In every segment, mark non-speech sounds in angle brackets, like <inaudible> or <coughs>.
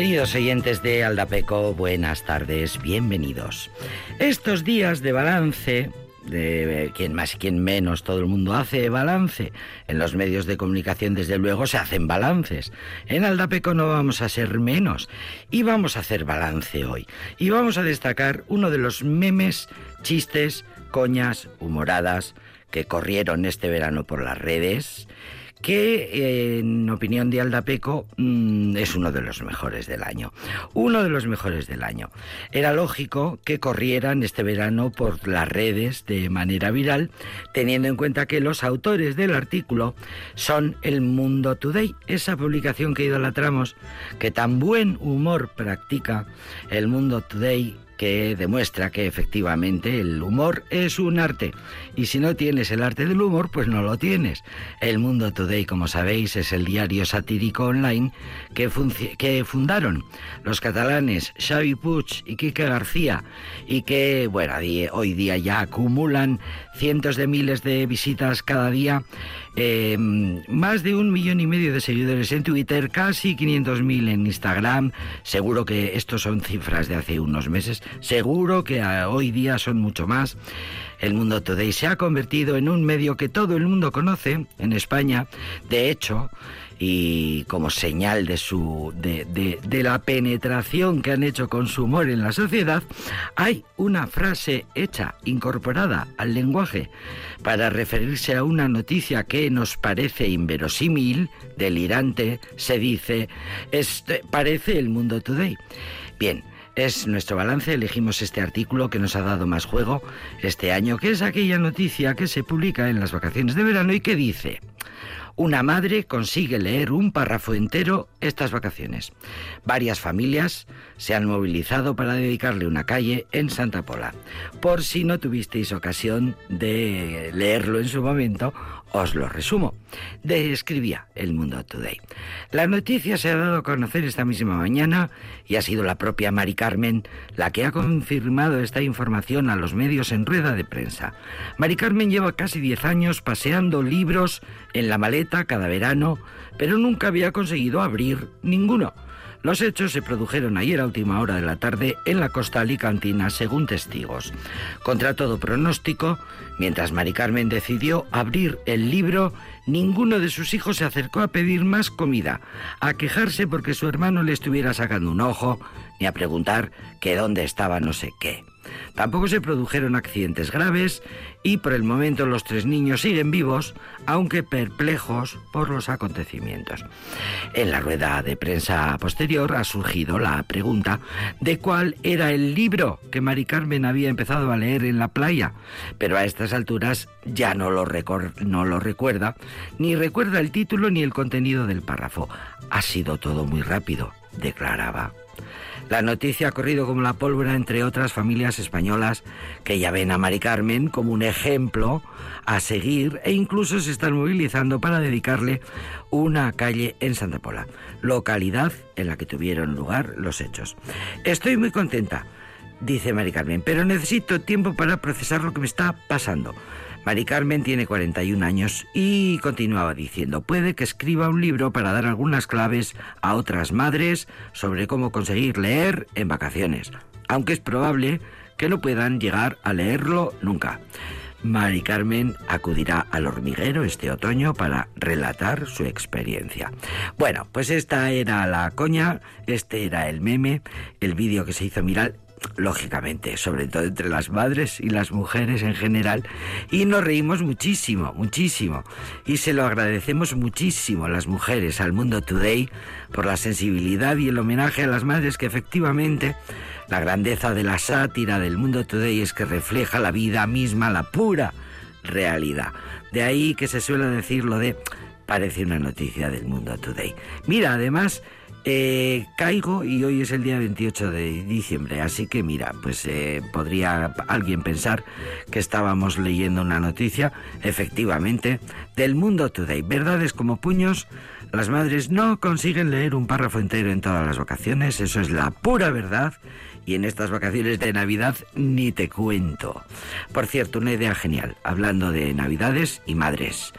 Queridos oyentes de Aldapeco, buenas tardes, bienvenidos. Estos días de balance, de quien más y quien menos, todo el mundo hace balance. En los medios de comunicación, desde luego, se hacen balances. En Aldapeco no vamos a ser menos. Y vamos a hacer balance hoy. Y vamos a destacar uno de los memes, chistes, coñas, humoradas que corrieron este verano por las redes que en opinión de Aldapeco mm, es uno de los mejores del año. Uno de los mejores del año. Era lógico que corrieran este verano por las redes de manera viral, teniendo en cuenta que los autores del artículo son El Mundo Today, esa publicación que idolatramos, que tan buen humor practica El Mundo Today que demuestra que efectivamente el humor es un arte. Y si no tienes el arte del humor, pues no lo tienes. El Mundo Today, como sabéis, es el diario satírico online que, que fundaron los catalanes Xavi Puig y Quique García y que, bueno, hoy día ya acumulan cientos de miles de visitas cada día eh, más de un millón y medio de seguidores en Twitter, casi 500.000 en Instagram. Seguro que estos son cifras de hace unos meses. Seguro que hoy día son mucho más. El Mundo Today se ha convertido en un medio que todo el mundo conoce en España. De hecho, y como señal de su de, de, la penetración que han hecho con su humor en la sociedad, hay una frase hecha, incorporada al lenguaje, para referirse a una noticia que nos parece inverosímil, delirante, se dice, este, parece el mundo today. Bien, es nuestro balance, elegimos este artículo que nos ha dado más juego este año, que es aquella noticia que se publica en las vacaciones de verano y que dice, una madre consigue leer un párrafo entero estas vacaciones. Varias familias se han movilizado para dedicarle una calle en Santa Pola. Por si no tuvisteis ocasión de leerlo en su momento, os lo resumo. Describía El Mundo Today. La noticia se ha dado a conocer esta misma mañana y ha sido la propia Mari Carmen la que ha confirmado esta información a los medios en rueda de prensa. Mari Carmen lleva casi 10 años paseando libros en la maleta cada verano, pero nunca había conseguido abrir ninguno. Los hechos se produjeron ayer a última hora de la tarde en la costa alicantina, según testigos. Contra todo pronóstico, mientras Mari Carmen decidió abrir el libro, ninguno de sus hijos se acercó a pedir más comida, a quejarse porque su hermano le estuviera sacando un ojo, ni a preguntar que dónde estaba no sé qué. Tampoco se produjeron accidentes graves y por el momento los tres niños siguen vivos, aunque perplejos por los acontecimientos. En la rueda de prensa posterior ha surgido la pregunta de cuál era el libro que Mari Carmen había empezado a leer en la playa, pero a estas alturas ya no lo, no lo recuerda, ni recuerda el título ni el contenido del párrafo. Ha sido todo muy rápido, declaraba. La noticia ha corrido como la pólvora entre otras familias españolas que ya ven a Mari Carmen como un ejemplo a seguir e incluso se están movilizando para dedicarle una calle en Santa Pola, localidad en la que tuvieron lugar los hechos. Estoy muy contenta, dice Mari Carmen, pero necesito tiempo para procesar lo que me está pasando. Mari Carmen tiene 41 años y continuaba diciendo, puede que escriba un libro para dar algunas claves a otras madres sobre cómo conseguir leer en vacaciones, aunque es probable que no puedan llegar a leerlo nunca. Mari Carmen acudirá al hormiguero este otoño para relatar su experiencia. Bueno, pues esta era la coña, este era el meme, el vídeo que se hizo mirar lógicamente, sobre todo entre las madres y las mujeres en general, y nos reímos muchísimo, muchísimo, y se lo agradecemos muchísimo las mujeres, al Mundo Today, por la sensibilidad y el homenaje a las madres que efectivamente la grandeza de la sátira del Mundo Today es que refleja la vida misma, la pura realidad. De ahí que se suele decir lo de parece una noticia del Mundo Today. Mira, además, eh, caigo y hoy es el día 28 de diciembre, así que mira, pues eh, podría alguien pensar que estábamos leyendo una noticia, efectivamente, del mundo today. Verdades como puños, las madres no consiguen leer un párrafo entero en todas las vacaciones, eso es la pura verdad, y en estas vacaciones de Navidad ni te cuento. Por cierto, una idea genial, hablando de Navidades y madres.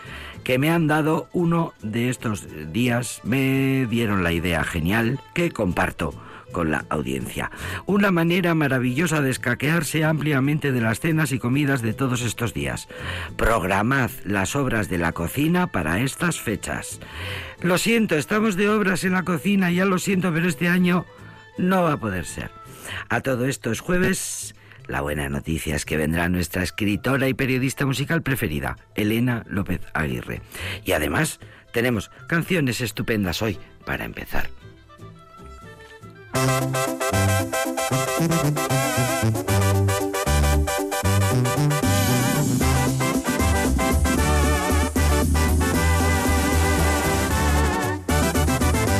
Que me han dado uno de estos días, me dieron la idea genial que comparto con la audiencia. Una manera maravillosa de escaquearse ampliamente de las cenas y comidas de todos estos días. Programad las obras de la cocina para estas fechas. Lo siento, estamos de obras en la cocina, ya lo siento, pero este año no va a poder ser. A todo esto es jueves la buena noticia es que vendrá nuestra escritora y periodista musical preferida, Elena López Aguirre. Y además tenemos canciones estupendas hoy para empezar.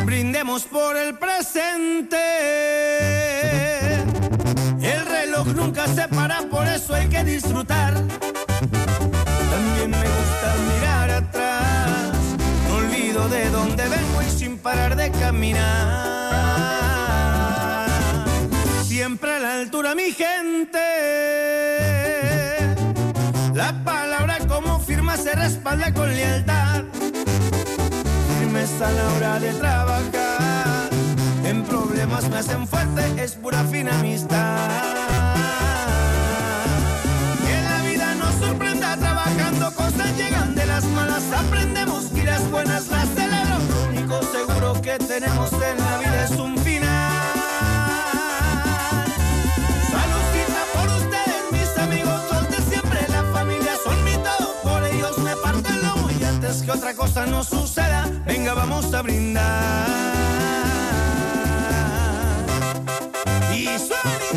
Brindemos por el presente nunca se para, por eso hay que disfrutar. También me gusta mirar atrás, no olvido de dónde vengo y sin parar de caminar. Siempre a la altura mi gente, la palabra como firma se respalda con lealtad. Firmes a la hora de trabajar, en problemas me hacen fuerte, es pura fina amistad. Llegan de las malas, aprendemos y las buenas las celebro. Lo único seguro que tenemos en la vida es un final. Saludcita por ustedes, mis amigos, los de siempre, la familia son mi todo, por ellos me parto el lomo y antes que otra cosa no suceda, venga, vamos a brindar. Y suena.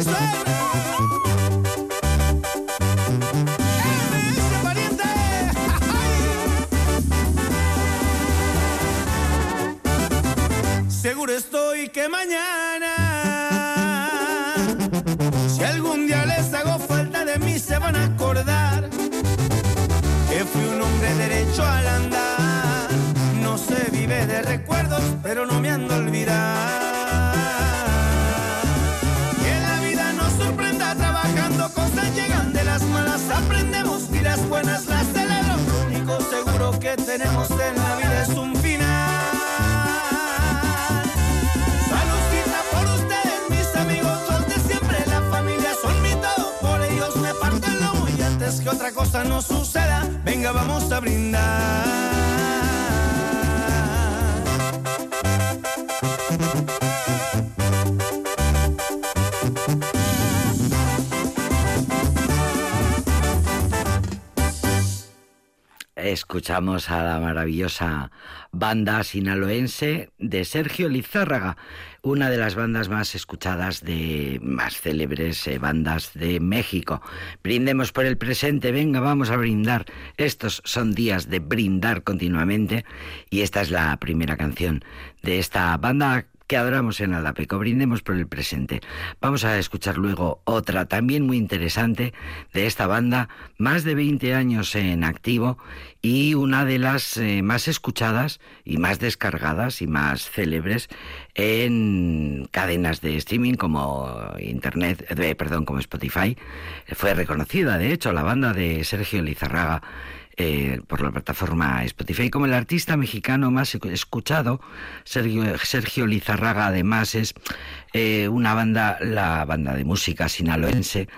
Seguro estoy que mañana, si algún día les hago falta de mí, se van a acordar que fui un hombre derecho al andar. No se vive de recuerdos, pero no me han de olvidar. Que la vida nos sorprenda trabajando, cosas llegan de las malas, aprendemos y las buenas las celebro. Lo único seguro que tenemos en la vida que otra cosa no suceda, venga, vamos a brindar. Escuchamos a la maravillosa banda sinaloense de Sergio Lizárraga, una de las bandas más escuchadas de más célebres eh, bandas de México. Brindemos por el presente, venga, vamos a brindar. Estos son días de brindar continuamente y esta es la primera canción de esta banda que adoramos en Aldapeco. Brindemos por el presente. Vamos a escuchar luego otra también muy interesante de esta banda, más de 20 años en activo y una de las eh, más escuchadas y más descargadas y más célebres en cadenas de streaming como internet, eh, perdón, como Spotify. Fue reconocida, de hecho, la banda de Sergio Lizarraga eh, por la plataforma Spotify como el artista mexicano más escuchado. Sergio, Sergio Lizarraga además es eh, una banda, la banda de música sinaloense.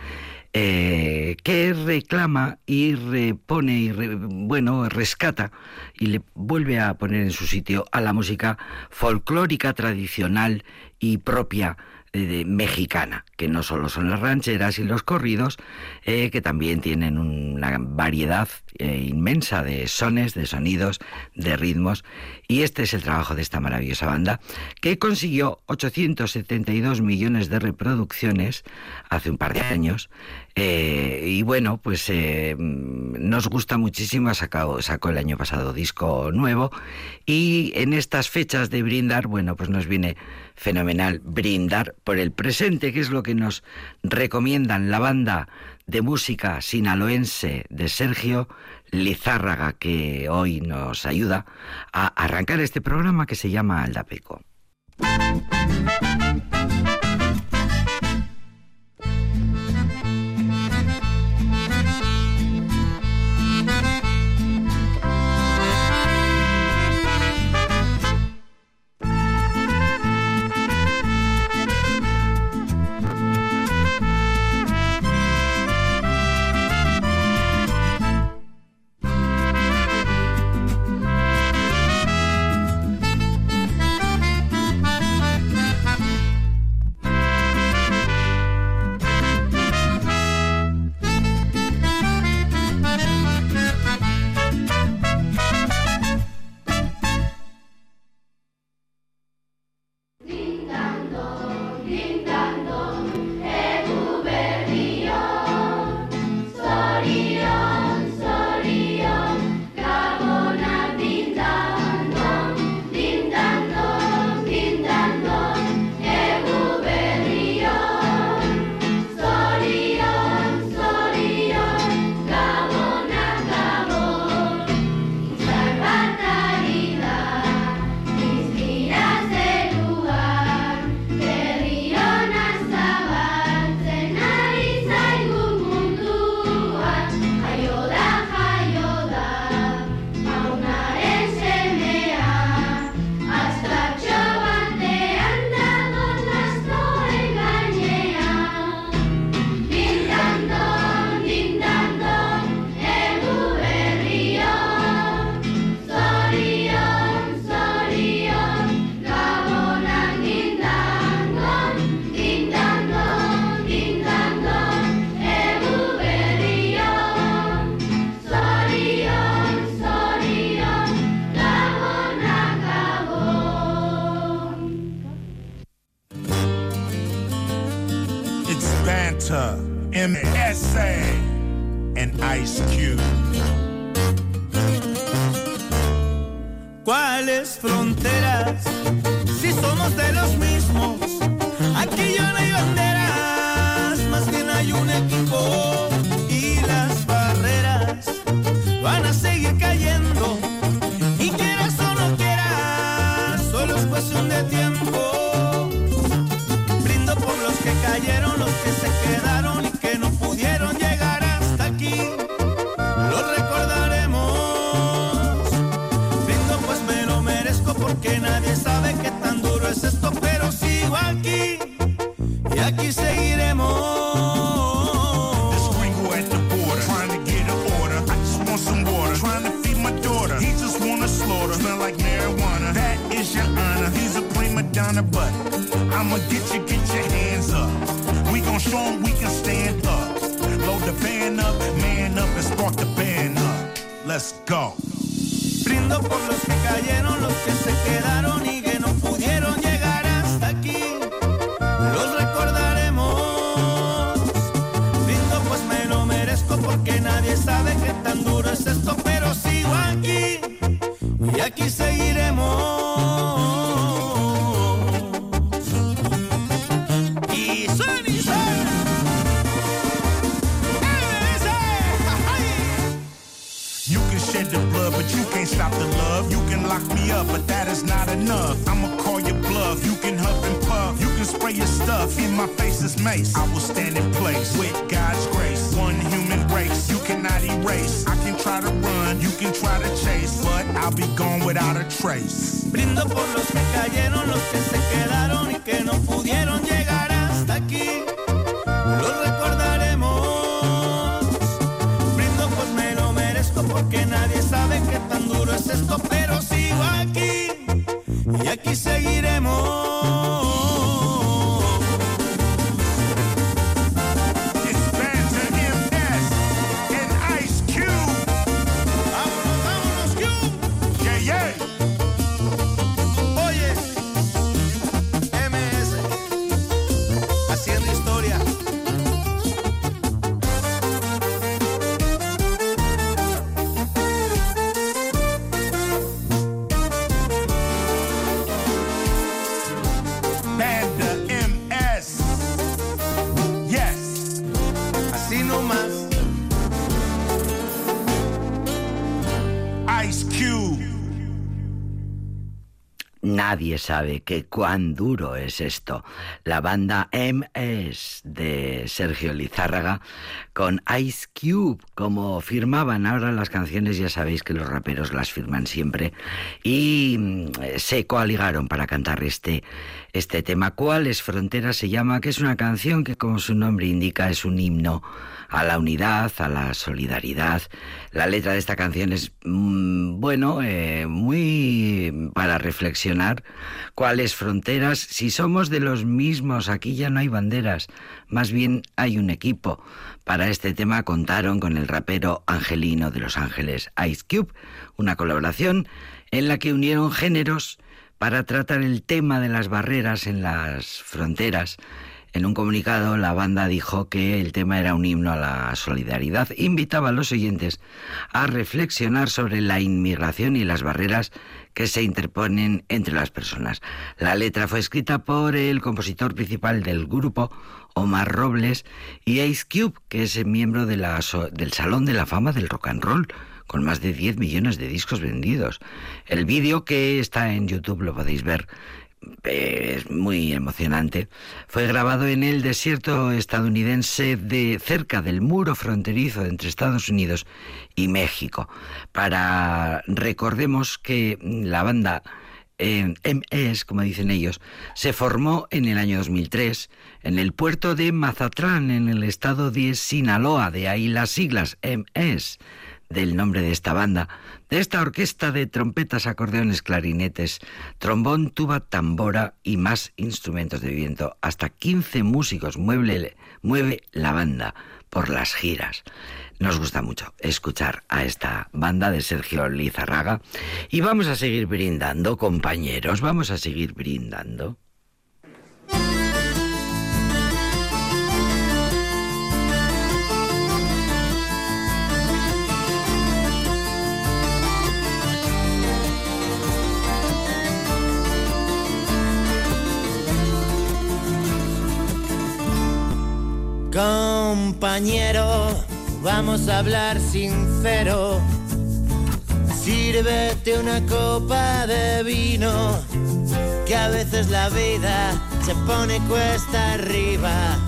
Eh, que reclama y repone y bueno rescata y le vuelve a poner en su sitio a la música folclórica tradicional y propia de, mexicana, que no solo son las rancheras y los corridos, eh, que también tienen una variedad eh, inmensa de sones, de sonidos, de ritmos. Y este es el trabajo de esta maravillosa banda, que consiguió 872 millones de reproducciones hace un par de años. Eh, y bueno, pues nos gusta muchísimo, sacado, sacó el año pasado disco nuevo. Y en estas fechas de brindar, bueno, pues nos viene fenomenal brindar por el presente, que es lo que nos recomiendan la banda de música sinaloense de Sergio Lizárraga, que hoy nos ayuda a arrancar este programa que se llama Aldapeco. Marijuana. That is your honor. He's a prima donna, but I'ma get you, get your hands up. We gon' show 'em we can stand up. Load the band up, man up, and spark the band up. Let's go. Brindo por los que cayeron, los que se quedaron y You can shed the blood, but you can't stop the love. You can lock me up, but that is not enough. I'ma call your bluff. You can huff and puff. You can spray your stuff. In my face is mace. I will stand in place with God's grace. One human race. You cannot erase. I can try to run. You can try to chase, but I'll be gone without a trace. Brindo por los que cayeron, los que se quedaron y que no pudieron llegar hasta aquí. Los recordaremos. Brindo pues me lo merezco porque nadie sabe qué tan duro es esto, Nadie sabe que cuán duro es esto. La banda MS de Sergio Lizárraga con Ice Cube, como firmaban ahora las canciones, ya sabéis que los raperos las firman siempre, y mm, se coaligaron para cantar este, este tema. ¿Cuáles fronteras se llama? Que es una canción que, como su nombre indica, es un himno a la unidad, a la solidaridad. La letra de esta canción es, mm, bueno, eh, muy para reflexionar cuáles fronteras, si somos de los mismos, aquí ya no hay banderas, más bien hay un equipo. Para este tema contaron con el rapero Angelino de Los Ángeles, Ice Cube, una colaboración en la que unieron géneros para tratar el tema de las barreras en las fronteras. En un comunicado, la banda dijo que el tema era un himno a la solidaridad. Invitaba a los oyentes a reflexionar sobre la inmigración y las barreras que se interponen entre las personas. La letra fue escrita por el compositor principal del grupo, Omar Robles, y Ace Cube, que es miembro del Salón de la Fama del Rock and Roll con más de 10 millones de discos vendidos. El vídeo que está en YouTube lo podéis ver es muy emocionante. Fue grabado en el desierto estadounidense de cerca del muro fronterizo entre Estados Unidos y México. Para recordemos que la banda eh, MS, como dicen ellos, se formó en el año 2003 en el puerto de Mazatlán, en el estado de Sinaloa, de ahí las siglas MS del nombre de esta banda, de esta orquesta de trompetas, acordeones, clarinetes, trombón, tuba, tambora y más instrumentos de viento. Hasta 15 músicos mueve, mueve la banda por las giras. Nos gusta mucho escuchar a esta banda de Sergio Lizarraga y vamos a seguir brindando, compañeros, vamos a seguir brindando. Compañero, vamos a hablar sincero. Sírvete una copa de vino, que a veces la vida se pone cuesta arriba.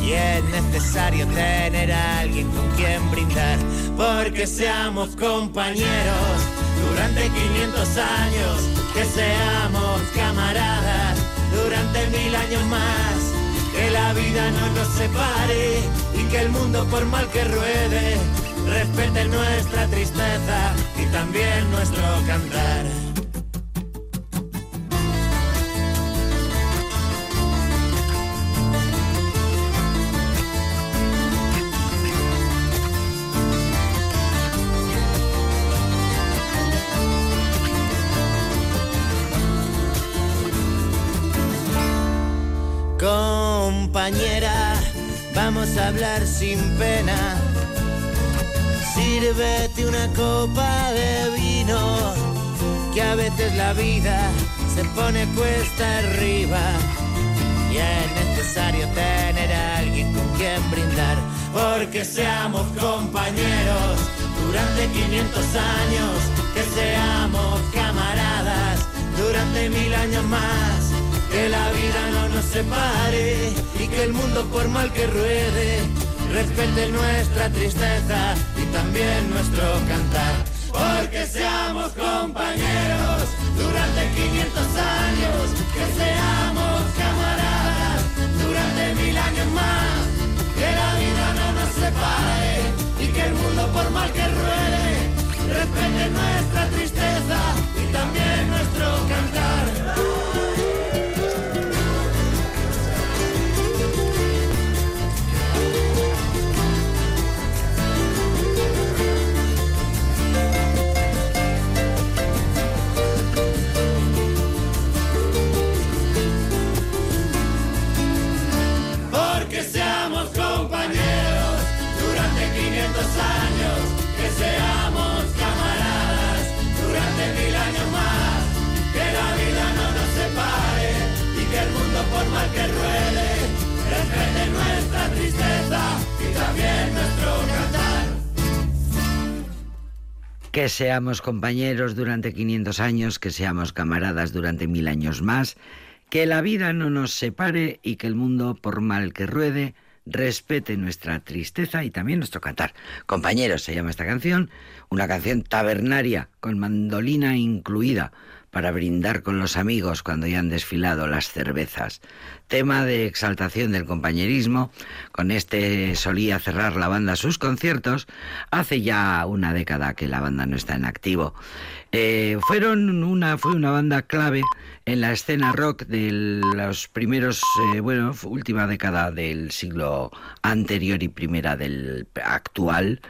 Y es necesario tener a alguien con quien brindar, porque seamos compañeros durante 500 años, que seamos camaradas durante mil años más que la vida no nos separe y que el mundo por mal que ruede respete nuestra tristeza y también nuestro cantar. Hablar sin pena. Sírvete una copa de vino, que a veces la vida se pone cuesta arriba. Y es necesario tener alguien con quien brindar, porque seamos compañeros durante 500 años, que seamos camaradas durante mil años más que la vida no nos separe y que el mundo por mal que ruede respete nuestra tristeza y también nuestro cantar. Porque seamos compañeros durante 500 años, que seamos camaradas durante mil años más, que la vida no nos separe y que el mundo por mal que ruede respete nuestra tristeza y también nuestro cantar. Seamos compañeros durante 500 años, que seamos camaradas durante mil años más, que la vida no nos separe y que el mundo, por mal que ruede, respete nuestra tristeza y también nuestro cantar. Compañeros, se llama esta canción, una canción tabernaria con mandolina incluida para brindar con los amigos cuando ya han desfilado las cervezas. Tema de exaltación del compañerismo, con este solía cerrar la banda sus conciertos, hace ya una década que la banda no está en activo. Eh, fueron una, fue una banda clave en la escena rock de los primeros, eh, bueno, última década del siglo anterior y primera del actual.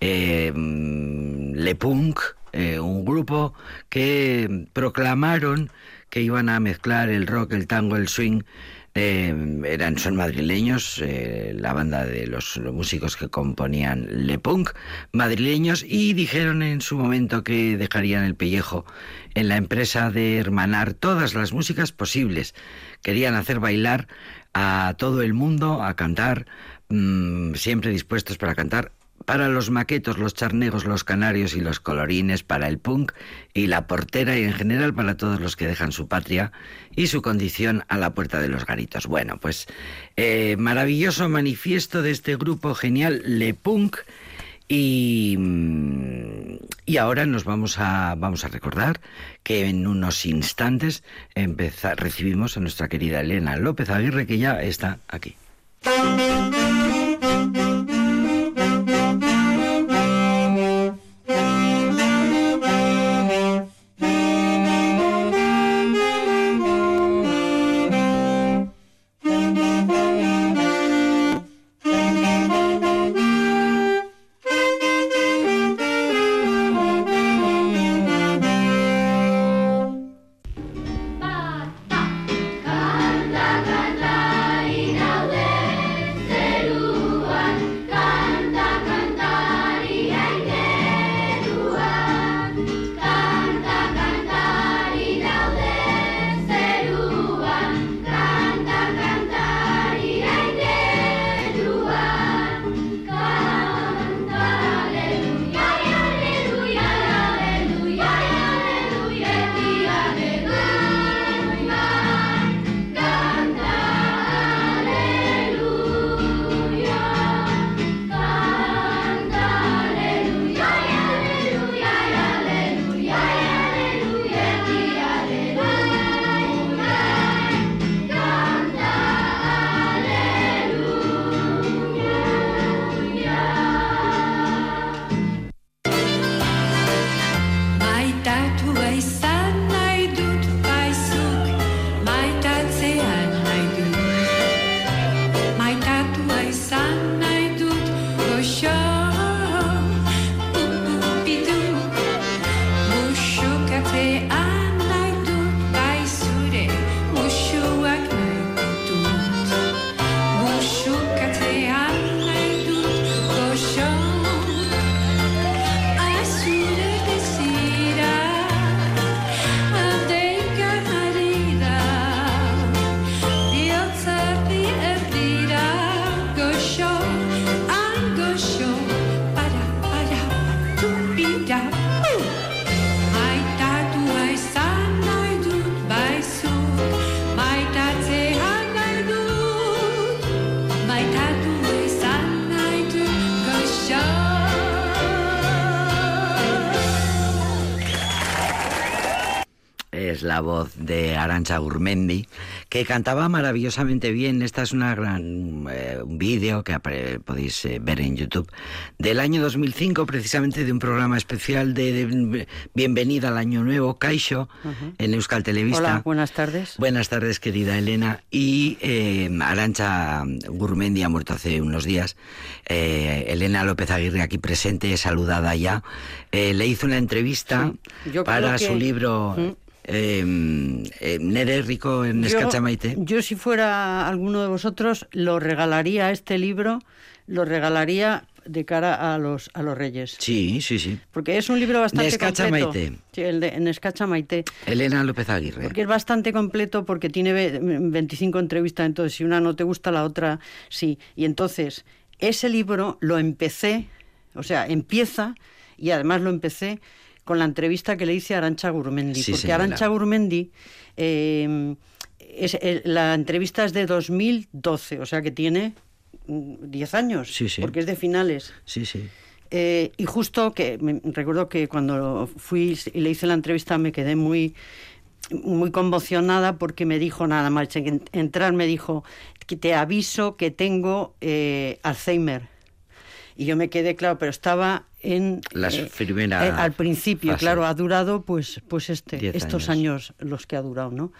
Eh, Le Punk, eh, un grupo que proclamaron que iban a mezclar el rock, el tango, el swing. Eh, eran, son madrileños, eh, la banda de los, músicos que componían Le Punk, madrileños, y dijeron en su momento que dejarían el pellejo en la empresa de hermanar todas las músicas posibles. Querían hacer bailar a todo el mundo, a cantar, mm, siempre dispuestos para cantar para los maquetos, los charnegos, los canarios y los colorines, para el punk y la portera y en general para todos los que dejan su patria y su condición a la puerta de los garitos. Bueno, pues eh, maravilloso manifiesto de este grupo genial Le Punk y, mm, y ahora nos vamos a, vamos a recordar que en unos instantes recibimos a nuestra querida Elena López Aguirre que ya está aquí. La voz de Arancha Gurmendi, que cantaba maravillosamente bien. Esta es una gran eh, un vídeo que podéis eh, ver en YouTube del año 2005, precisamente de un programa especial de, de Bienvenida al Año Nuevo, Caixo, en Euskal Televista. Hola, buenas tardes. Buenas tardes, querida Elena. Y eh, Arancha Gurmendi ha muerto hace unos días. Elena López Aguirre, aquí presente, saludada ya, le hizo una entrevista Sí, para que- su libro. Eh, eh, Nere Rico en Yo- Escachamaite. Yo, si fuera alguno de vosotros, lo regalaría este libro, lo regalaría de cara a los a los reyes. Sí, sí, sí. Porque es un libro bastante Nescacha completo. Maite. Sí, el de Nescacha Maite. Elena López Aguirre. Porque es bastante completo porque tiene ve- 25 entrevistas, entonces si una no te gusta, la otra sí. Y entonces, ese libro lo empecé, o sea, empieza, y además lo empecé con la entrevista que le hice a Arancha Gurmendi. Sí, porque señora. Arancha Gurmendi, eh, es, el- la entrevista es de 2012, o sea que tiene mm, 10 años, Sí, sí. porque es de finales. Sí, sí. Eh, y justo que me- recuerdo que cuando fui y le hice la entrevista me quedé muy muy conmocionada porque me dijo nada más en- entrar me dijo que te aviso que tengo eh, Alzheimer y yo me quedé claro pero estaba en Las eh, primera eh, al principio fase. claro ha durado pues pues este Diez estos años. años. los que ha durado no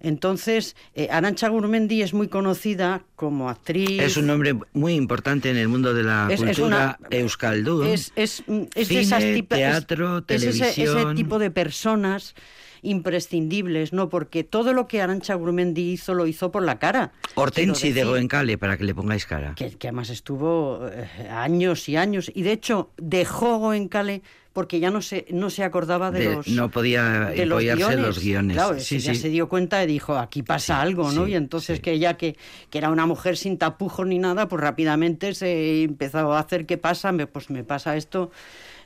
entonces eh, Arancha Gurmendi es muy conocida como actriz Es un nombre muy importante en el mundo de la Es- es cultura una- euskaldun. es, es, es Cine, de esas es- teatro, es ese- ese, televisión. tipo de personas imprescindibles, ¿no? Porque todo lo que Arancha Gurmendi hizo lo hizo por la cara. Hortensi de Goencale, para que le pongáis cara. Que, que además estuvo eh, años y años. Y de hecho, dejó Goencale porque ya no se, no se acordaba de, De- los no podía de los guiones. los guiones. Claro, Sí, ya sí. se dio cuenta y dijo, aquí pasa Sí, algo, ¿no? y entonces que ella, que, que era una mujer sin tapujos ni nada, pues rápidamente se empezó a hacer, ¿qué pasa? Me- Pues me pasa esto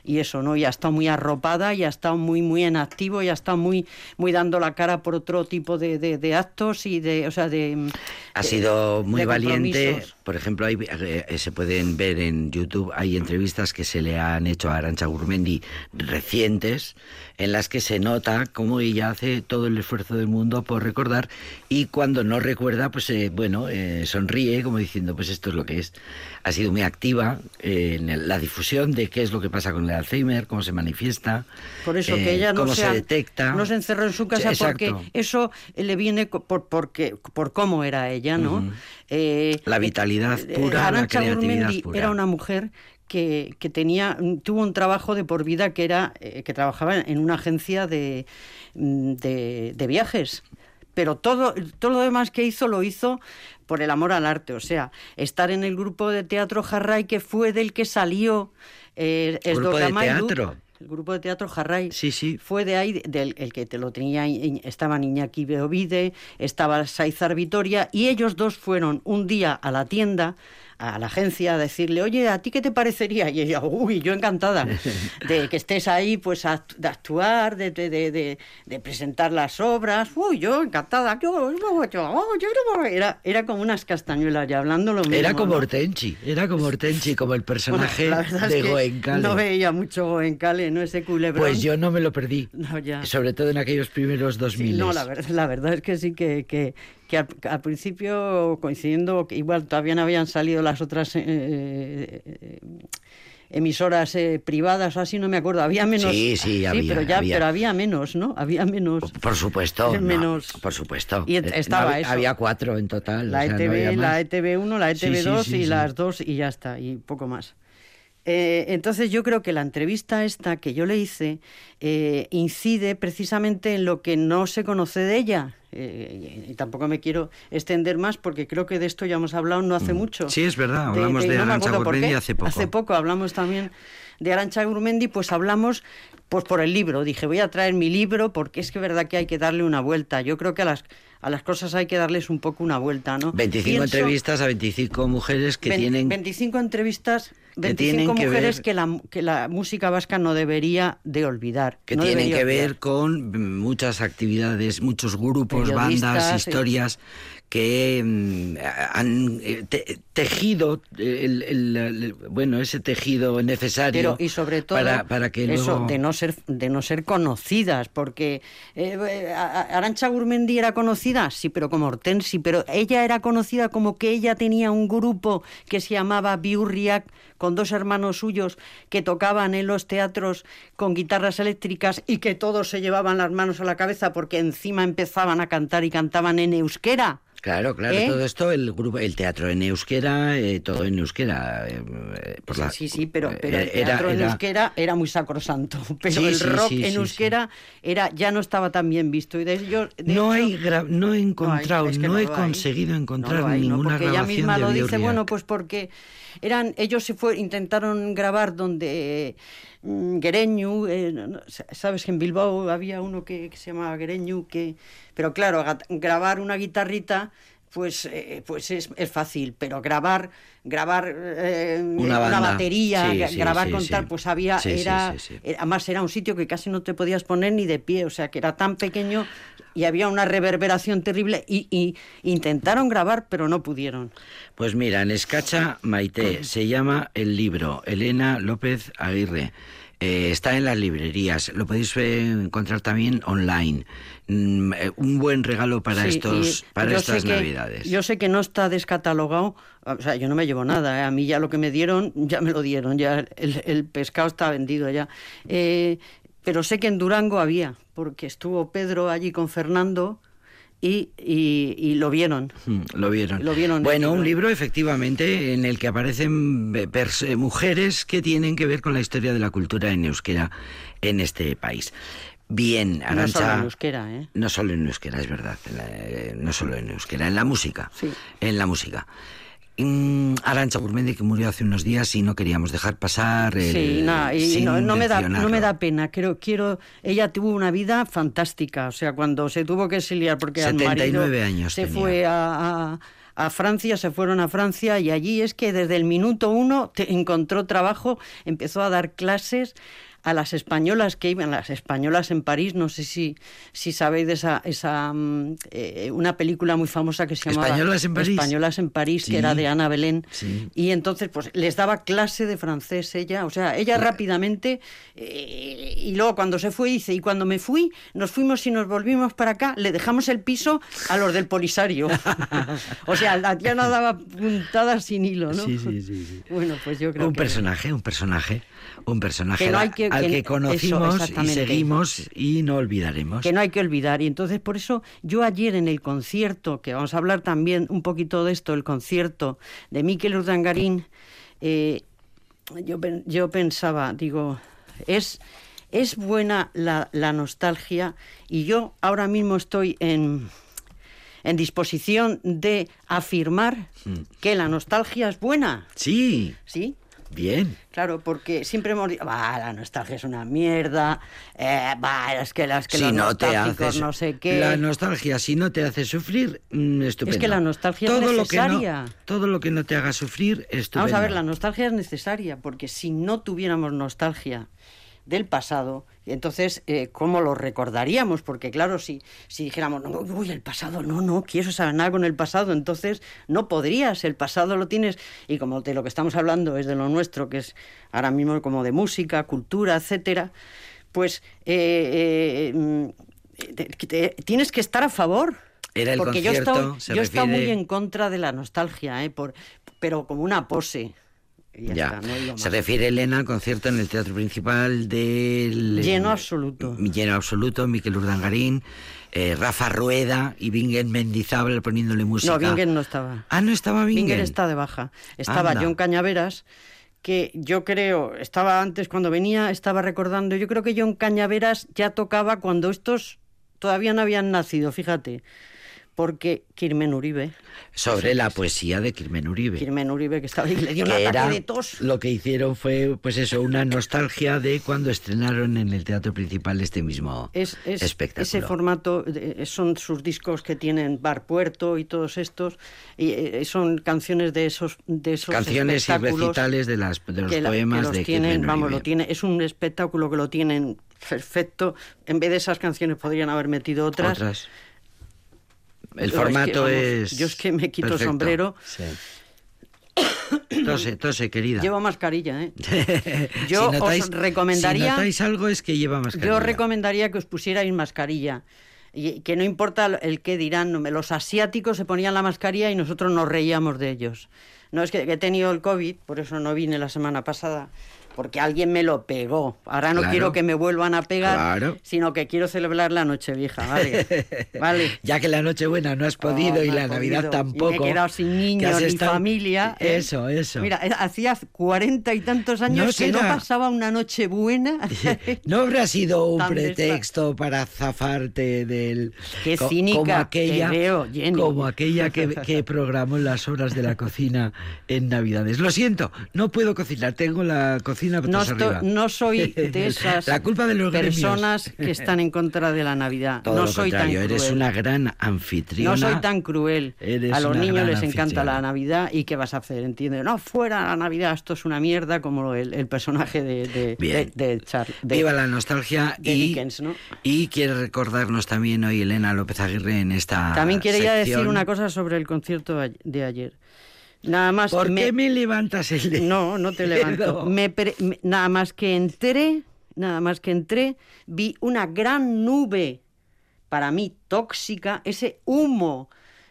y eso, ¿no? Y ha estado muy arropada, y ha estado muy, muy en activo, y ha estado muy, muy dando la cara por otro tipo de, de- de actos y de, o sea, de... Ha de- sido muy valiente. Por ejemplo, hay, eh, se pueden ver en YouTube, hay entrevistas que se le han hecho a Arancha Gurmendi recientes, en las que se nota cómo ella hace todo el esfuerzo del mundo por recordar y cuando no recuerda, pues eh, bueno, eh, sonríe como diciendo, pues esto es lo que es. Ha sido muy activa eh, en la difusión de qué es lo que pasa con el Alzheimer, cómo se manifiesta, Por eso eh, que ella no cómo se, detecta. no se encerró en su casa porque eso le viene por, porque, por cómo era ella, ¿no? Eh, La vitalidad eh, pura, la creatividad pura. era una mujer que, que tenía tuvo un trabajo de por vida que era eh, que trabajaba en una agencia de, mm, de, de viajes pero todo, todo lo demás que hizo lo hizo por el amor al arte, o sea, estar en el grupo de teatro Jarray que fue del que salió eh, ¿Grupo de teatro? el grupo de teatro Jarray. Sí, sí. Fue de ahí, del el que te lo tenía, estaba Iñaki Beovide, estaba Saizar Vitoria, y ellos dos fueron un día a la tienda, a la agencia, a decirle, oye, ¿a ti qué te parecería? Y ella, uy, yo encantada de que estés ahí, pues, a- de actuar, de, de, de, de- de presentar las obras. Uy, yo encantada. Yo, yo, yo, yo no me-". era, era como unas castañuelas, ya hablando lo mismo. Era como ¿no? Era como Hortensi, como el Bueno, personaje la verdad es de que Goencale. No veía mucho Goencale, ¿no? Ese culebrón. Pues yo no me lo perdí. No, ya. Sobre todo en aquellos primeros Sí, 2000. no, la, ver- la verdad es que sí que, que, que al, al principio coincidiendo, que igual todavía no habían salido las otras eh, eh, emisoras eh, privadas o así, no me acuerdo, había menos. Sí, sí, había, pero ya, había. pero había menos, ¿no? Había menos. Por supuesto. no, Menos- por supuesto. Y Eh, no estaba había, eso. había cuatro en total. La o sea, no ETV, había la más. ETV1, la Sí, ETV2 sí, sí, y sí. las dos y ya está, y poco más. Eh, entonces yo creo que la entrevista esta que yo le hice eh, incide precisamente en lo que no se conoce de ella. Eh, y, tampoco me quiero extender más porque creo que de esto ya hemos hablado no hace mucho. Mm. Sí, es verdad, hablamos de no Gurmendi qué. hace poco. Hace poco hablamos también de Arancha Gurmendi, pues hablamos pues por el libro. Dije, voy a traer mi libro porque es que verdad que hay que darle una vuelta. Yo creo que a las, a las cosas hay que darles un poco una vuelta, ¿no? 25 Pienso- entrevistas a 25 mujeres que tienen 25 entrevistas 25 que mujeres ver- que, la, que la música vasca no debería de olvidar. que no tienen que olvidar. ver con muchas actividades, muchos grupos, bandas, historias que mm, han eh, te- tejido el, el- el- bueno ese tejido necesario Pero y sobre todo para, para que eso luego- de no ser de no ser conocidas porque eh, eh, Arancha Gurmendi era conocida sí pero como Hortensi pero ella era conocida como que ella tenía un grupo que se llamaba Biurriac con dos hermanos suyos que tocaban en los teatros con guitarras eléctricas y que todos se llevaban las manos a la cabeza porque encima empezaban a cantar y cantaban en euskera Claro, claro, ¿Eh? todo esto, el grupo, el teatro en euskera, eh, todo en euskera. eh, eh, por la- Sí, sí, pero, pero el eh, era- teatro en era- euskera era muy sacrosanto, <laughs> pero Sí, el rock sí, en euskera era ya no estaba tan bien visto y de No hecho- hay, gra- no he encontrado, es que no, he hay. conseguido No encontrar hay, no, ninguna porque ella misma de lo dice, bueno, pues porque eran ellos se fue intentaron grabar donde mm, Gereñu, eh, sabes que en Bilbao había uno que, que se llamaba Gereñu que pero claro, grabar una guitarrita pues, eh, pues es, es fácil, pero grabar, grabar eh, Una batería, Sí, gra- sí, grabar sí, con tal, pues había, era, era- además era un sitio que casi no te podías poner ni de pie, o sea que era tan pequeño y había una reverberación terrible y, y intentaron grabar pero no pudieron. Pues mira, en Escacha Maite se llama el libro Elena López Aguirre. Eh, está en las librerías, lo podéis eh, encontrar también online. Mm, eh, un buen regalo para Sí, estos para estas que- navidades. Yo sé que no está descatalogado, o sea, yo no me llevo nada, ¿eh? a mí ya lo que me dieron, ya me lo dieron, ya el, el pescado está vendido ya. Eh, pero sé que en Durango había, porque estuvo Pedro allí con Fernando y, y- y lo vieron. Mm, Lo vieron. Lo vieron, bueno, un libro efectivamente en el que aparecen eh, eh, mujeres que tienen que ver con la historia de la cultura en euskera en este país. Bien, No Arancha. solo en euskera, ¿eh? No solo en euskera, es verdad. en la- eh, no solo en euskera, en la música. Sí. En la música. Mm, Arancha Gurmendi, que murió hace unos días y no queríamos dejar pasar el, Sí, nada, y sin no, no me da, no me mencionarlo. da pena. Creo, quiero, ella tuvo una vida fantástica. O sea, cuando se tuvo que exiliar porque al marido 79 años se tenía. fue a, a- a Francia, se fueron a Francia y allí es que desde el minuto uno te encontró trabajo, empezó a dar clases a las españolas que iban, las españolas en París, no sé si, si sabéis de esa, esa mm, eh, una película muy famosa que se llamaba ¿Españolas en París? Españolas en París, Sí. que era de Ana Belén. Sí. Y entonces, pues les daba clase de francés ella, o sea, ella rápidamente, eh, y luego cuando se fue, dice, y cuando me fui, nos fuimos y nos volvimos para acá, le dejamos el piso a los del Polisario. <laughs> o sea, la tía no daba puntadas sin hilo, ¿no? Sí, sí, sí, sí. Bueno, pues yo creo Un que... personaje, un personaje, un personaje Que no hay al- que- al que- que eso, conocimos y seguimos y no olvidaremos. que no hay que olvidar. Y entonces, por eso, yo ayer en el concierto, que vamos a hablar también un poquito de esto, el concierto de Miquel Urdangarín, eh, yo, yo pensaba, digo, es, es buena la, la nostalgia y yo ahora mismo estoy en, en disposición de afirmar que la nostalgia es buena. Sí, ¿Sí? Bien. Claro, porque siempre hemos dicho, va, la nostalgia es una mierda, eh, va, es que, las que si los no te haces no sé qué. la nostalgia si no te hace sufrir mm, estupendo que la nostalgia es todo lo que necesaria. no todo lo que no te haga sufrir estupendo Vamos a ver, la nostalgia es necesaria, porque si no tuviéramos nostalgia del pasado, entonces, eh, ¿cómo lo recordaríamos? Porque claro, si, si dijéramos, no, uy, el pasado, no, no, quiero saber nada con el pasado, entonces no podrías, el pasado lo tienes, y como de lo que estamos hablando es de lo nuestro, que es ahora mismo como de música, cultura, etcétera, pues eh, eh, mm, tienes que estar a favor. Era el porque yo he concierto, yo he estado muy en contra de la nostalgia, ¿eh? por, pero como una pose. Ya ya está, no digo se refiere Elena al concierto en el teatro principal del Lleno absoluto. lleno absoluto Miquel Urdangarín eh, Rafa Rueda y Bingen Mendizábal poniéndole música No, Bingen no estaba. ah no estaba Bingen Bingen está de baja. Estaba Anda. John Cañaveras, que yo creo, estaba antes cuando venía, estaba recordando, yo creo que John Cañaveras ya tocaba cuando estos todavía no habían nacido, fíjate. Porque Kirmen Uribe, Sobre la poesía de Kirmen Uribe. Kirmen Uribe que estaba y le dio un ataque de tos. lo que hicieron fue pues eso una nostalgia de cuando estrenaron en el teatro principal este mismo Es, es- espectáculo ese formato eh, son sus discos que tienen Bar Puerto y todos estos y eh, son canciones de esos de esos canciones y espectáculos recitales de las de los que, la- que poemas los de tienen, Kirmen vamos, Uribe. lo tiene, es un espectáculo que lo tienen perfecto. En vez de esas canciones podrían haber metido otras. Otras. El Pero es que, formato vamos, es. yo es que me quito el perfecto. sombrero. Sí. <coughs> Tose, tose, querida. Llevo mascarilla, ¿eh? <laughs> Yo Si notáis- os recomendaría. Si notáis algo es que lleva mascarilla. Yo recomendaría que os pusierais mascarilla. Y que no importa el qué dirán, los asiáticos se ponían la mascarilla y nosotros nos reíamos de ellos. No es que he tenido el COVID, por eso no vine la semana pasada, porque alguien me lo pegó. Ahora no Claro. quiero que me vuelvan a pegar, Claro. sino que quiero celebrar la Nochevieja, ¿vale? <laughs> ¿Vale? Ya que la Nochebuena no has podido No, y la Navidad podido. tampoco. Y me he quedado sin que niños ni estado- familia. ¿eh? Eso, eso. Mira, eh, hacía cuarenta y tantos No años que no pasaba una noche buena. <laughs> ¿No habrá sido <laughs> un Tan pretexto para zafarte del... Qué co- cínica como aquella, veo, Jenny. Como aquella que, que programó las horas de la cocina en Navidades. Lo siento, no puedo cocinar, tengo la cocina No, soy de <laughs> esas La culpa de los gremios. personas que están en contra de la Navidad. Todo no lo soy tan cruel. eres una gran anfitriona. No soy tan cruel. Eres a los niños les encanta la Navidad y ¿qué vas a hacer? ¿Entiendes? No, fuera la Navidad, esto es una mierda, como el, el personaje de, de, Bien. de, de Char- de- Viva la nostalgia y, Dickens, ¿no? y quiere recordarnos también hoy Elena López Aguirre en esta También quería decir una cosa sobre el concierto de ayer. Nada más ¿Por me- qué me levantas el dedo? No, no te levanto. Me pre- me- nada más que entré, nada más que entré, vi una gran nube, para mí tóxica, ese humo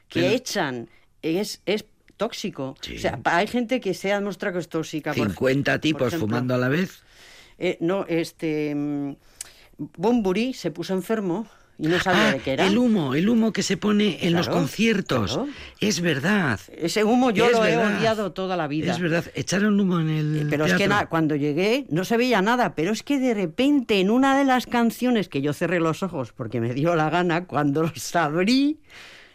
que Pero- echan es, es tóxico. Sí. O sea, hay gente que se ha demostrado que es tóxica. por- 50 por tipos ejemplo, fumando a la vez. eh, no, este. mm, Bunbury se puso enfermo y no sabía Ah, de qué era. el humo, el humo que se pone en los conciertos. claro. Es verdad. Ese humo yo Es lo verdad. he odiado toda la vida. Es verdad. Echaron humo en el Pero es que na- cuando llegué no se veía nada, pero es que de repente en una de las canciones que yo cerré los ojos porque me dio la gana, cuando los abrí,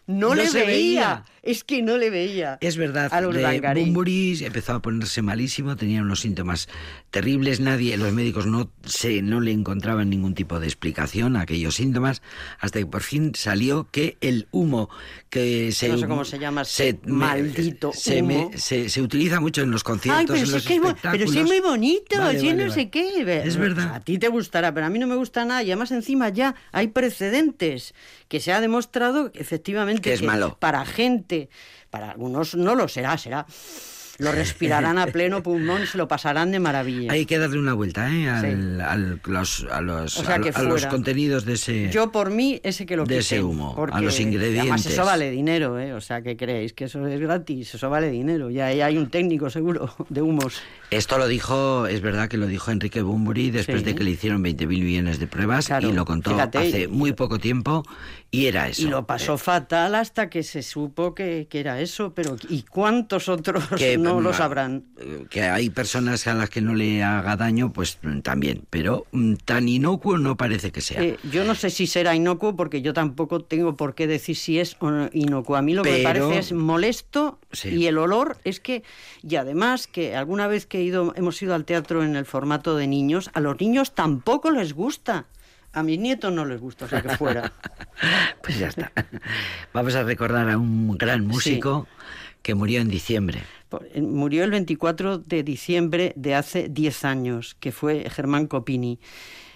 no, No le se veía. veía. Es que no le veía. Es verdad, A los. Bunbury empezó a ponerse malísimo, tenía unos síntomas terribles, nadie, los médicos no se, no le encontraban ningún tipo de explicación a aquellos síntomas, hasta que por fin salió que el humo que se no sé cómo se llama, maldito se, me- humo. se, se utiliza mucho en los conciertos, Ay, pero en si los es pero sí es muy bonito, Vale, no vale. sé qué. Es verdad. A ti te gustará, pero a mí no me gusta nada. Y además encima ya hay precedentes que se ha demostrado efectivamente Que es malo. para gente, para algunos no lo será, será. Lo respirarán a pleno pulmón, se lo pasarán de maravilla. Hay que darle una vuelta ¿eh? al, Sí. al- los, a, los, O sea, a- los contenidos de ese... Yo por mí ese que lo de ese humo, a los ingredientes. Además eso vale dinero, ¿eh? O sea, que creéis que eso es gratis, eso vale dinero. Ya ahí hay un técnico seguro de humos. Esto lo dijo, es verdad que lo dijo Enrique Bunbury después Sí. de que le hicieron 20.000 millones de pruebas Claro, y lo contó fíjate, hace y- muy poco tiempo y era eso. Y lo pasó fatal hasta que se supo que, que era eso, pero ¿y cuántos otros que, <laughs> no lo mm, sabrán? eh, Que hay personas a las que no le haga daño, pues mm, también, pero mm, tan inocuo no parece que sea. Eh, yo no sé si será inocuo porque yo tampoco tengo por qué decir si es o no inocuo. A mí lo que me parece es molesto Sí. y el olor es que, y además que alguna vez que he ido, hemos ido al teatro en el formato de niños, a los niños tampoco les gusta. A mis nietos no les gusta, o sea que fuera. <laughs> pues ya está. Vamos a recordar a un gran músico que murió en diciembre. Murió el 24 de diciembre de hace 10 años, que fue Germán Copini.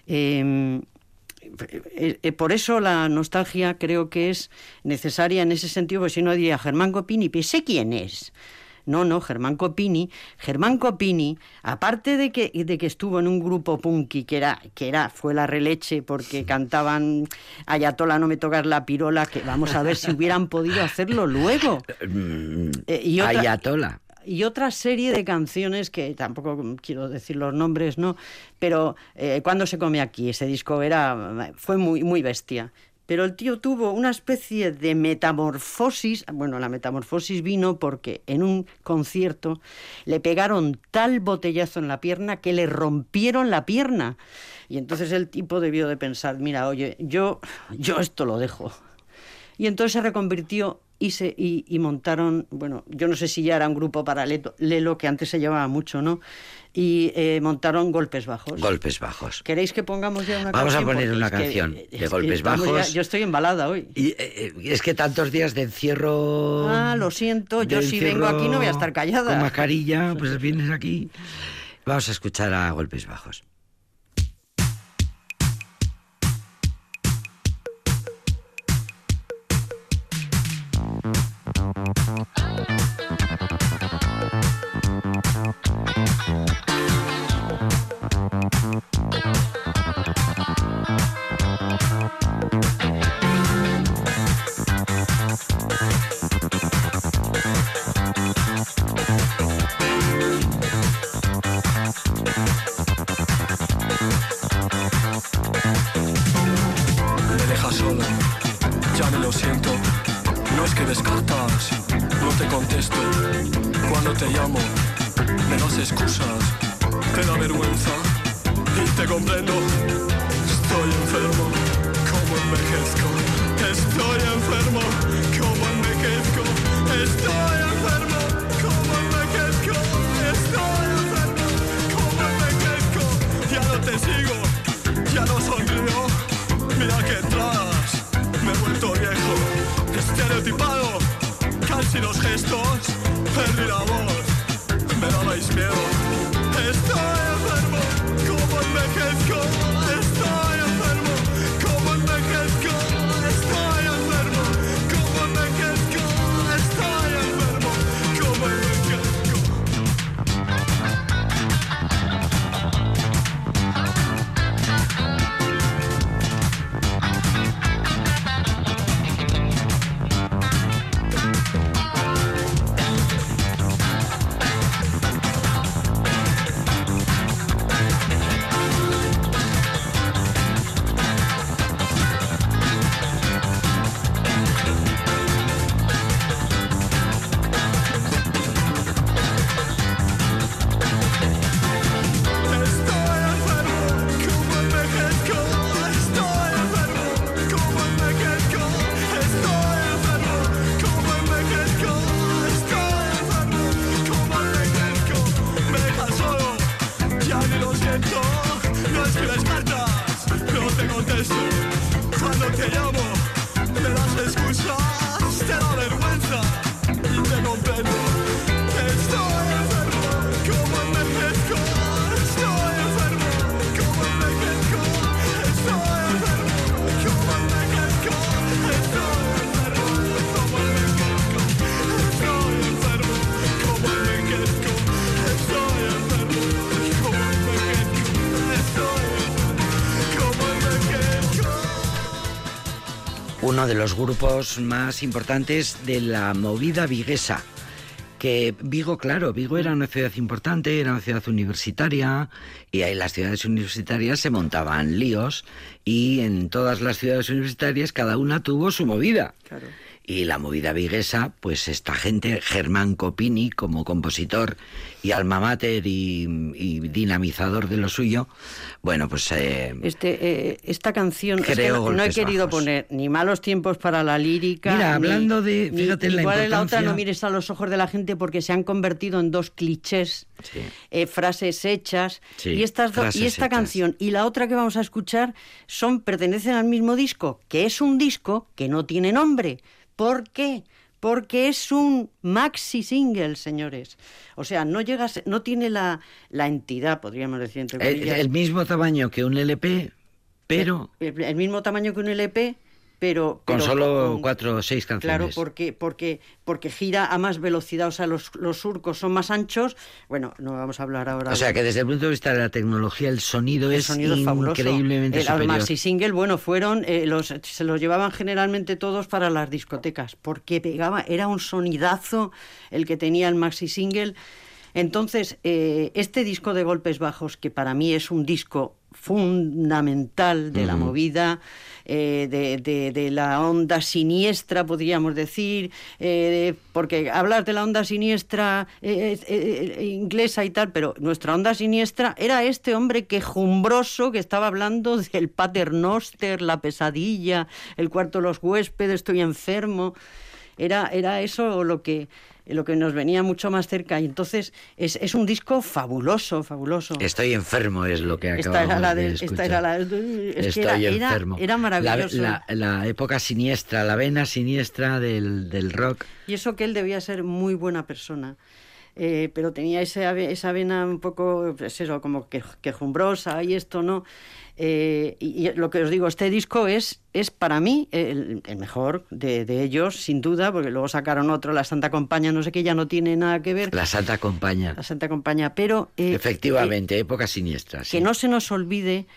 Eh, eh, eh, por eso la nostalgia creo que es necesaria en ese sentido, porque si no diría Germán Copini, sé quién es. No, no, Germán Copini. Germán Copini, aparte de que, de que estuvo en un grupo punky que era, que era, fue la releche porque cantaban Ayatola, no me tocas la pirola, que vamos a ver si hubieran <laughs> podido hacerlo luego. Mm, Eh, y otra- Ayatola. y otra serie de canciones que tampoco quiero decir los nombres, ¿no? Pero eh, cuando se come aquí, ese disco era fue muy muy bestia. Pero el tío tuvo una especie de metamorfosis, bueno, la metamorfosis vino porque en un concierto le pegaron tal botellazo en la pierna que le rompieron la pierna. Y entonces el tipo debió de pensar, mira, oye, yo yo esto lo dejo. Y entonces se reconvirtió y, se, y, y montaron, bueno, yo no sé si ya era un grupo paralelo, que antes se llevaba mucho, ¿no? Y eh, montaron Golpes Bajos. Golpes Bajos. ¿Queréis que pongamos ya una Vamos canción? a poner Porque una que- canción de Golpes ya- Bajos. yo estoy embalada hoy. Y eh, eh, es que tantos días de encierro. Ah, lo siento, yo si vengo aquí no voy a estar callada. Con mascarilla, pues <laughs> vienes aquí. Vamos a escuchar a golpes bajos. Te llamo, me das excusas, te da vergüenza y te comprendo. Estoy enfermo, como envejezco. Estoy enfermo, como envejezco. Estoy enfermo, como envejezco. Estoy enfermo, como envejezco. Ya no te sigo, ya no sonrío. Mira que entradas, me he vuelto viejo. Estereotipado, casi los gestos. Voz, me dabais miedo. Estoy enfermo, como envejezco. Uno de los grupos más importantes de la movida viguesa. Que Vigo, claro, Vigo era una ciudad importante, era una ciudad universitaria, y ahí las ciudades universitarias se montaban líos, y en todas las ciudades universitarias cada una tuvo su movida. Y la movida viguesa, pues esta gente, Germán Copini como compositor y alma mater y, y dinamizador de lo suyo, bueno, pues eh, Este, eh, esta canción es que no, no he querido bajos. poner ni malos tiempos para la lírica. Mira, ni- hablando de- ni- fíjate en la igual en la otra importancia- no mires a los ojos de la gente porque se han convertido en dos clichés, Sí. eh, frases hechas. Sí, y, estas frases y esta hechas. canción y la otra que vamos a escuchar son pertenecen al mismo disco, que es un disco que no tiene nombre. ¿Por qué? Porque es un maxi single, señores. O sea, no llega, no tiene la, la entidad, podríamos decir entre el, comillas, el mismo tamaño que un LP, pero el, el mismo tamaño que un LP, pero... con pero solo con- cuatro o seis canciones. Claro, porque, porque, porque gira a más velocidad, o sea, los, los surcos son más anchos. Bueno, no vamos a hablar ahora. O sea que desde el punto de vista de la tecnología el sonido el es sonido es fabuloso. increíblemente superior. maxi single, bueno, fueron eh, los se los llevaban generalmente todos para las discotecas, porque pegaba, era un sonidazo el que tenía el maxi single. Entonces, eh, este disco de Golpes Bajos, que para mí es un disco fundamental de la movida, eh, de, de- de la onda siniestra, podríamos decir, eh, porque hablar de la onda siniestra eh, inglesa y tal, pero nuestra onda siniestra era este hombre quejumbroso que estaba hablando del paternoster, la pesadilla, el cuarto de los huéspedes, estoy enfermo. Era, era eso lo que lo que nos venía mucho más cerca y entonces es, es un disco fabuloso, fabuloso. Estoy enfermo es lo que Esta acabamos era la de de, escuchar. esta era la es Estoy era, era- enfermo. era maravilloso. La, la- la época siniestra, la vena siniestra del, del rock. Y eso que él debía ser muy buena persona. Eh, pero tenía ese esa vena un poco, pues eso, como que, quejumbrosa y esto, ¿no? Eh, y, y lo que os digo, este disco es, es para mí el, el mejor de, de ellos, sin duda, porque luego sacaron otro, La Santa Compañía, no sé qué, ya no tiene nada que ver. La Santa Compañía. La Santa Compañía, pero... eh, Efectivamente, época siniestra. sí. que no se nos olvide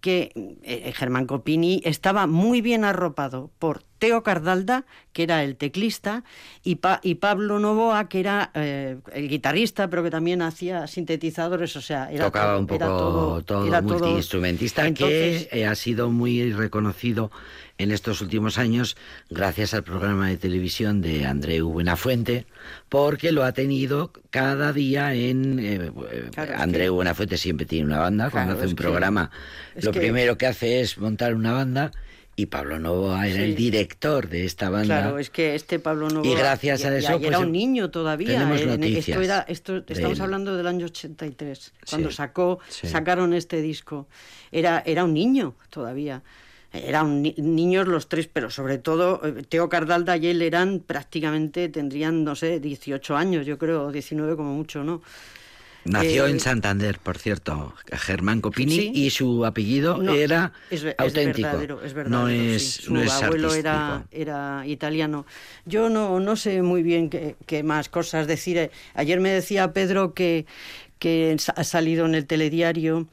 que eh, Germán Copini estaba muy bien arropado por Teo Cardalda, que era el teclista, y, Pa- y Pablo Novoa, que era eh, el guitarrista, pero que también hacía sintetizadores, o sea, era Tocaba todo- un poco era todo, todo, era todo- multiinstrumentista Entonces, que eh, ha sido muy reconocido en estos últimos años gracias al programa de televisión de Andreu Buenafuente, porque lo ha tenido cada día en... eh, eh, Claro, Andreu Buenafuente siempre tiene una banda, cuando Claro, hace un programa lo que- primero que hace es montar una banda y Pablo Novoa era Sí. el director de esta banda. Claro, es que este Pablo Novoa... Y gracias a eso, era pues, un niño todavía. tenemos eh, noticias Esto era, esto, estamos hablando del año 83, cuando Sí, sacó, sí. sacaron este disco. Era, era un niño todavía. Eran ni- niños los tres, pero sobre todo eh, Teo Cardalda y él eran prácticamente, tendrían, no sé, 18 años, yo creo, o 19 como mucho, ¿no? Nació Eh, en Santander, por cierto, Germán Copini, Sí. y su apellido No, era es, ve- es auténtico. verdadero, es no verdadero, es, sí. Su no es abuelo era, italiano. Yo no, no sé muy bien qué, qué más cosas decir. Eh, Ayer me decía Pedro que, que ha salido en el telediario,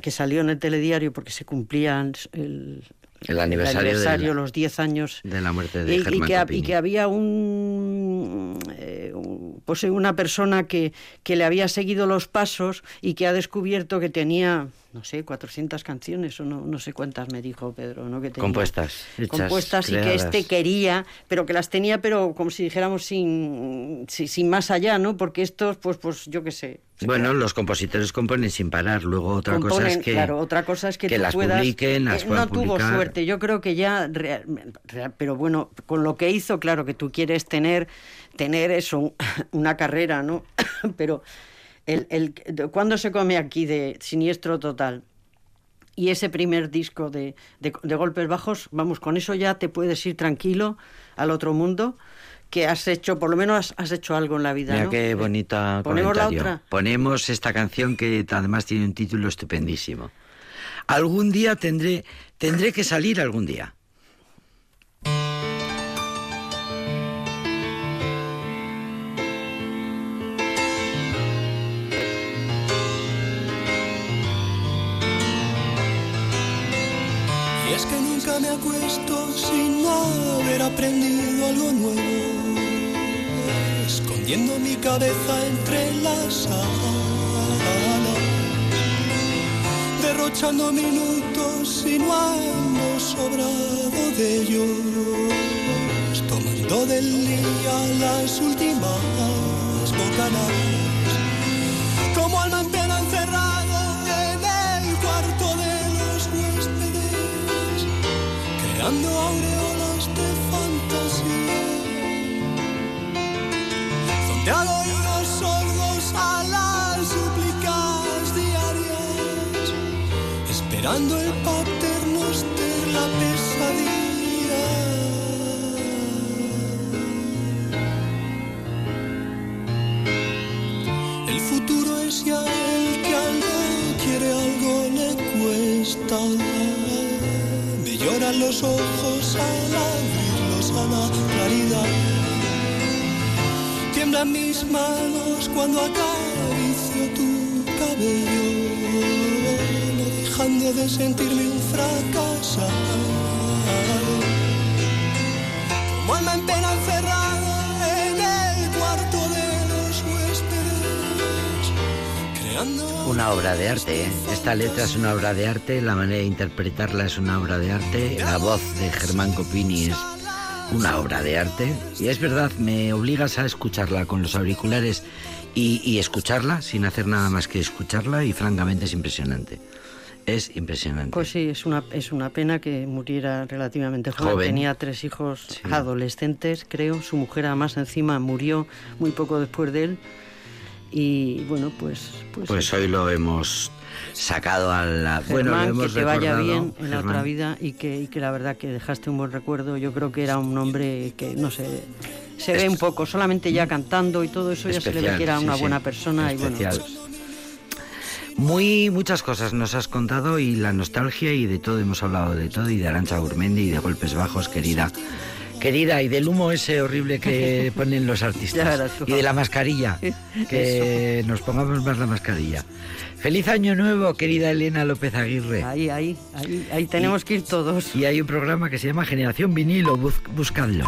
que salió en el telediario porque se cumplían el, El aniversario de la- los 10 años de la muerte de y, y Germán que, ha- Copini. y que había un, eh, un- pues una persona que, que le había seguido los pasos y que ha descubierto que tenía, no sé, 400 canciones o no, no sé cuántas me dijo Pedro, ¿no? Que tenía. Compuestas, hechas, Compuestas y que este quería, pero que las tenía, pero como si dijéramos sin, sin, sin más allá, ¿no? Porque estos, pues, pues yo qué sé. Bueno, los compositores componen sin parar. Luego otra cosa es que, claro, otra cosa es que, que tú las puedas- publiquen, las eh, no tuvo publicar. suerte, yo creo que ya, real- real- pero bueno, con lo que hizo, claro que tú quieres tener, tener eso, <laughs> una carrera, ¿no? <coughs> pero el, el, cuando se come aquí de siniestro total y ese primer disco de, de, de golpes bajos, vamos, con eso ya te puedes ir tranquilo al otro mundo que has hecho, por lo menos has, has hecho algo en la vida. Mira ¿no? qué bonita Ponemos la otra. Ponemos esta canción que además tiene un título estupendísimo. Algún día tendré, tendré que salir algún día. Me acuesto sin haber aprendido algo nuevo, escondiendo mi cabeza entre las sábanas, derrochando minutos y no ando sobrado de ellos, tomando del día las últimas bocanadas creando aureolas de fantasía, donde hago oídos sordos a las súplicas diarias, esperando el paternoster, los ojos al abrirlos a la claridad. Tiemblan mis manos cuando acaricio tu cabello, no dejando de sentirme un fracasado. Como alma en pena Una obra de arte, ¿eh? Esta letra es una obra de arte, la manera de interpretarla es una obra de arte, la voz de Germán Copini es una obra de arte. Y es verdad, me obligas a escucharla con los auriculares y, y escucharla sin hacer nada más que escucharla y francamente es impresionante. Es impresionante. Pues sí, es una, es una pena que muriera relativamente joven. Joven. Tenía tres hijos Sí. adolescentes, creo. Su mujer, además, encima murió muy poco después de él. Y bueno, pues. Pues, Pues hoy lo hemos sacado a la... bueno, lo Germán, hemos que te vaya bien en la otra vida y que, y que la verdad que dejaste un buen recuerdo. Yo creo que era un hombre que, no sé, se ve un poco, solamente ya cantando y todo eso ya se le ve que era una sí. buena persona. Y bueno, pues, Muy muchas cosas nos has contado y la nostalgia y de todo hemos hablado de todo y de Arancha Gurmendi y de golpes bajos, querida. Querida, y del humo ese horrible que <laughs> ponen los artistas. Y de la mascarilla. <laughs> Que nos pongamos más la mascarilla. Feliz año nuevo, querida Elena López Aguirre. ahí, ahí, ahí, ahí tenemos que ir todos. Y hay un programa que se llama Generación Vinilo, bus- buscadlo.